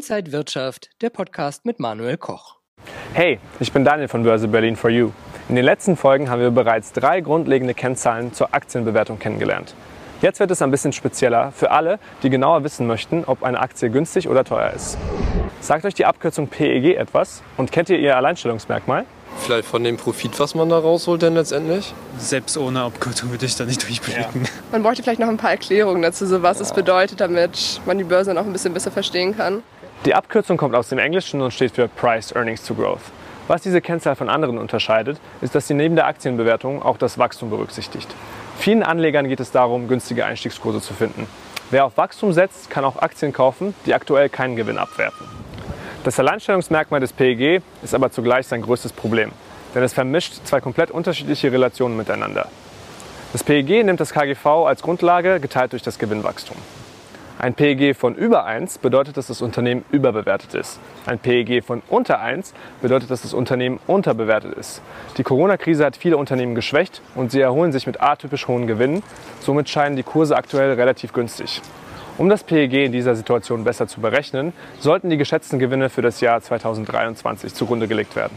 Inside Wirtschaft, der Podcast mit Manuel Koch. Hey, ich bin Daniel von Börse Berlin for You. In den letzten Folgen haben wir bereits drei grundlegende Kennzahlen zur Aktienbewertung kennengelernt. Jetzt wird es ein bisschen spezieller für alle, die genauer wissen möchten, ob eine Aktie günstig oder teuer ist. Sagt euch die Abkürzung PEG etwas und kennt ihr ihr Alleinstellungsmerkmal? Vielleicht von dem Profit, was man da rausholt, denn letztendlich? Selbst ohne Abkürzung würde ich da nicht durchblicken. Ja. Man bräuchte vielleicht noch ein paar Erklärungen dazu, so was ja. es bedeutet, damit man die Börse noch ein bisschen besser verstehen kann. Die Abkürzung kommt aus dem Englischen und steht für Price Earnings to Growth. Was diese Kennzahl von anderen unterscheidet, ist, dass sie neben der Aktienbewertung auch das Wachstum berücksichtigt. Vielen Anlegern geht es darum, günstige Einstiegskurse zu finden. Wer auf Wachstum setzt, kann auch Aktien kaufen, die aktuell keinen Gewinn abwerfen. Das Alleinstellungsmerkmal des PEG ist aber zugleich sein größtes Problem, denn es vermischt zwei komplett unterschiedliche Relationen miteinander. Das PEG nimmt das KGV als Grundlage, geteilt durch das Gewinnwachstum. Ein PEG von über 1 bedeutet, dass das Unternehmen überbewertet ist. Ein PEG von unter 1 bedeutet, dass das Unternehmen unterbewertet ist. Die Corona-Krise hat viele Unternehmen geschwächt und sie erholen sich mit atypisch hohen Gewinnen. Somit scheinen die Kurse aktuell relativ günstig. Um das PEG in dieser Situation besser zu berechnen, sollten die geschätzten Gewinne für das Jahr 2023 zugrunde gelegt werden.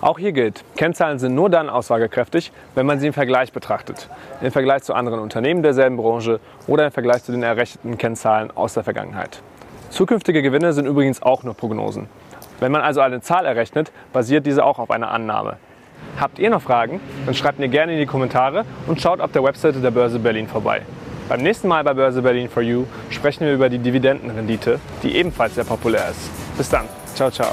Auch hier gilt, Kennzahlen sind nur dann aussagekräftig, wenn man sie im Vergleich betrachtet. Im Vergleich zu anderen Unternehmen derselben Branche oder im Vergleich zu den errechneten Kennzahlen aus der Vergangenheit. Zukünftige Gewinne sind übrigens auch nur Prognosen. Wenn man also eine Zahl errechnet, basiert diese auch auf einer Annahme. Habt ihr noch Fragen? Dann schreibt mir gerne in die Kommentare und schaut auf der Webseite der Börse Berlin vorbei. Beim nächsten Mal bei Börse Berlin for You sprechen wir über die Dividendenrendite, die ebenfalls sehr populär ist. Bis dann. Ciao, ciao.